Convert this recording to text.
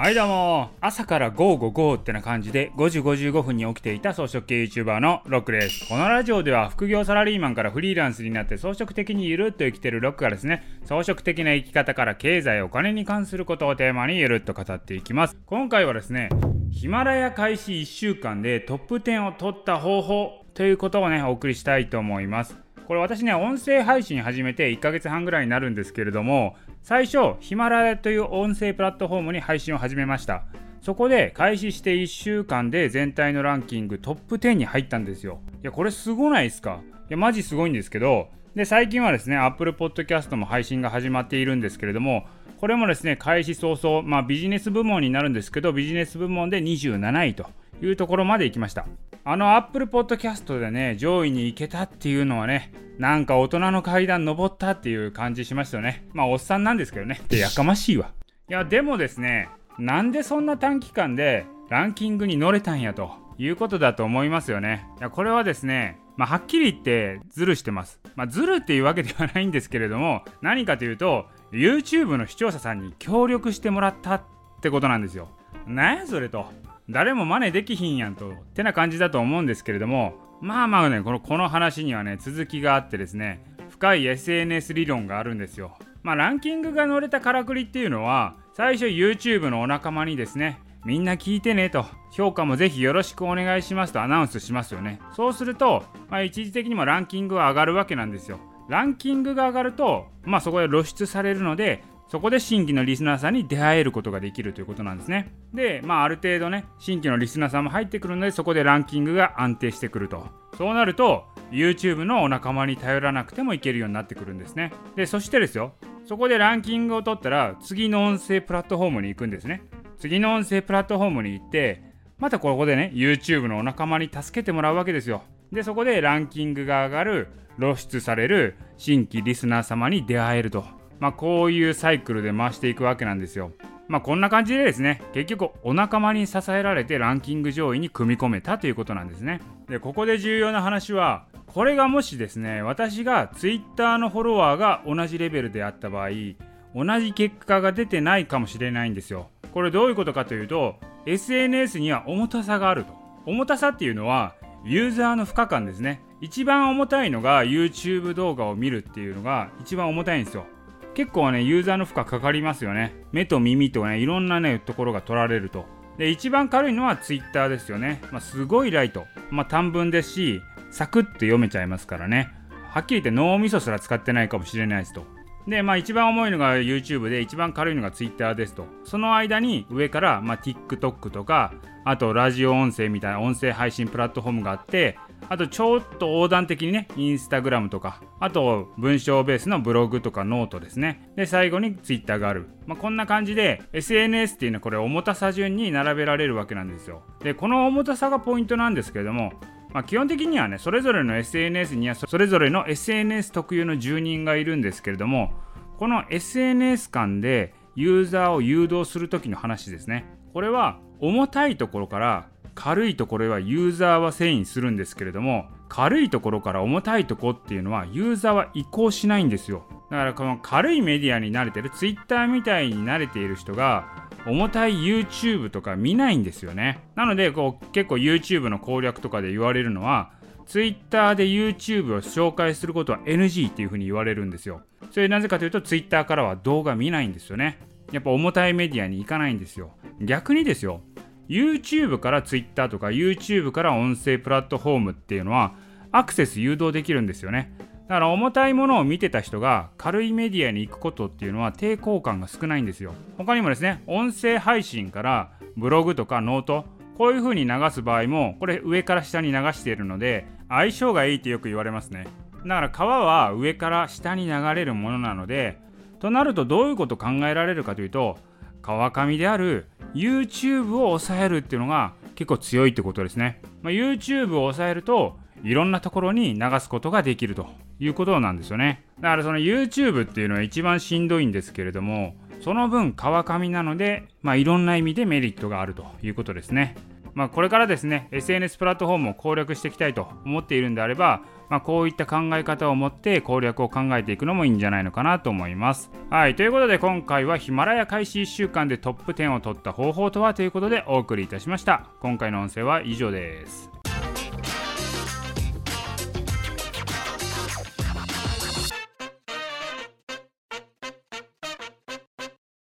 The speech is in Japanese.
はいどうも。朝からゴーゴーゴーってな感じで5時55分に起きていた装飾系 YouTuber のロックです。このラジオでは副業サラリーマンからフリーランスになって装飾的にゆるっと生きてるロックがですね。装飾的な生き方から経済お金に関することをテーマにゆるっと語っていきます。今回はですねヒマラヤ開始1週間でトップ10を取った方法ということをねお送りしたいと思います。これ私ね音声配信始めて1ヶ月半ぐらいになるんですけれども最初ヒマラヤという音声プラットフォームに配信を始めました。そこで開始して1週間で全体のランキングトップ10に入ったんですよ。いやこれすごないですか？いやマジすごいんですけど。で最近はですね Apple Podcast も配信が始まっているんですけれどもこれもですね開始早々、まあ、ビジネス部門になるんですけどビジネス部門で27位というところまで行きました。あの Apple Podcast でね上位に行けたっていうのはねなんか大人の階段登ったっていう感じしましたよねまあおっさんなんですけどねでやかましいわいやでもですねなんでそんな短期間でランキングに乗れたんやということだと思いますよねいやこれはですねまあ、はっきり言ってズルしてます。まあ、ズルっていうわけではないんですけれども、何かというと、YouTube の視聴者さんに協力してもらったってことなんですよ。なんやそれと。誰も真似できひんやんと。ってな感じだと思うんですけれども、まあまあね、このこの話にはね、続きがあってですね、深い SNS 理論があるんですよ。まあ、ランキングが乗れたからくりっていうのは、最初 YouTube のお仲間にですね、みんな聞いてねと、評価もぜひよろしくお願いしますとアナウンスしますよね。そうすると、まあ、一時的にもランキングは上がるわけなんですよ。ランキングが上がると、まあ、そこで露出されるので、そこで新規のリスナーさんに出会えることができるということなんですね。で、まあ、ある程度ね、新規のリスナーさんも入ってくるので、そこでランキングが安定してくると。そうなると、YouTube のお仲間に頼らなくてもいけるようになってくるんですね。で、そしてですよ、そこでランキングを取ったら、次の音声プラットフォームに行くんですね。次の音声プラットフォームに行ってまたここでね YouTube のお仲間に助けてもらうわけですよでそこでランキングが上がる露出される新規リスナー様に出会えるとまあこういうサイクルで回していくわけなんですよ。まあこんな感じでですね結局お仲間に支えられてランキング上位に組み込めたということなんですね。でここで重要な話はこれがもしですね私が Twitter のフォロワーが同じレベルであった場合同じ結果が出てないかもしれないんですよ。これどういうことかというと SNS には重たさがあると。重たさっていうのはユーザーの負荷感ですね。一番重たいのが YouTube 動画を見るっていうのが一番重たいんですよ。結構ねユーザーの負荷かかりますよね。目と耳とねいろんなねところが取られると。で一番軽いのは Twitter ですよね、まあ、すごいライト、まあ、短文ですしサクッと読めちゃいますからね。はっきり言って脳みそすら使ってないかもしれないですと。で、まあ一番重いのが YouTube で一番軽いのが Twitter ですと。その間に上から、まあ、TikTok とか、あとラジオ音声みたいな音声配信プラットフォームがあって、あとちょっと横断的にね、インスタグラムとか、あと文章ベースのブログとかノートですね。で、最後に Twitter がある。まあ、こんな感じで SNS っていうのはこれ重たさ順に並べられるわけなんですよ。で、この重たさがポイントなんですけれども、まあ、基本的にはねそれぞれの SNS にはそれぞれの SNS 特有の住人がいるんですけれどもこの SNS 間でユーザーを誘導する時の話ですね。これは重たいところから軽いところはユーザーは遷移するんですけれども軽いところから重たいとこっていうのはユーザーは移行しないんですよ。だからこの軽いメディアに慣れてる Twitter みたいに慣れている人が重たい YouTube とか見ないんですよね。なのでこう結構 YouTube の攻略とかで言われるのは Twitter で YouTube を紹介することは NG っていうふうに言われるんですよ。それなぜかというと Twitter からは動画見ないんですよね。やっぱ重たいメディアに行かないんですよ。逆にですよ YouTube から Twitter とか YouTube から音声プラットフォームっていうのはアクセス誘導できるんですよね。だから重たいものを見てた人が軽いメディアに行くことっていうのは抵抗感が少ないんですよ。他にもですね、音声配信からブログとか note、こういう風に流す場合も、これ上から下に流しているので、相性がいいってよく言われますね。だから川は上から下に流れるものなので、となるとどういうこと考えられるかというと、川上である YouTube を抑えるっていうのが結構強いってことですね。まあ、YouTube を抑えるといろんなところに流すことができるということなんですよね。だからその YouTube っていうのは一番しんどいんですけれども、その分川上なので、まあ、いろんな意味でメリットがあるということですね。まあ、これからですね SNS プラットフォームを攻略していきたいと思っているんであれば、まあ、こういった考え方を持って攻略を考えていくのもいいんじゃないのかなと思いますはいということで今回はヒマラヤ開始1週間でトップ10を取った方法とはということでお送りいたしました今回の音声は以上です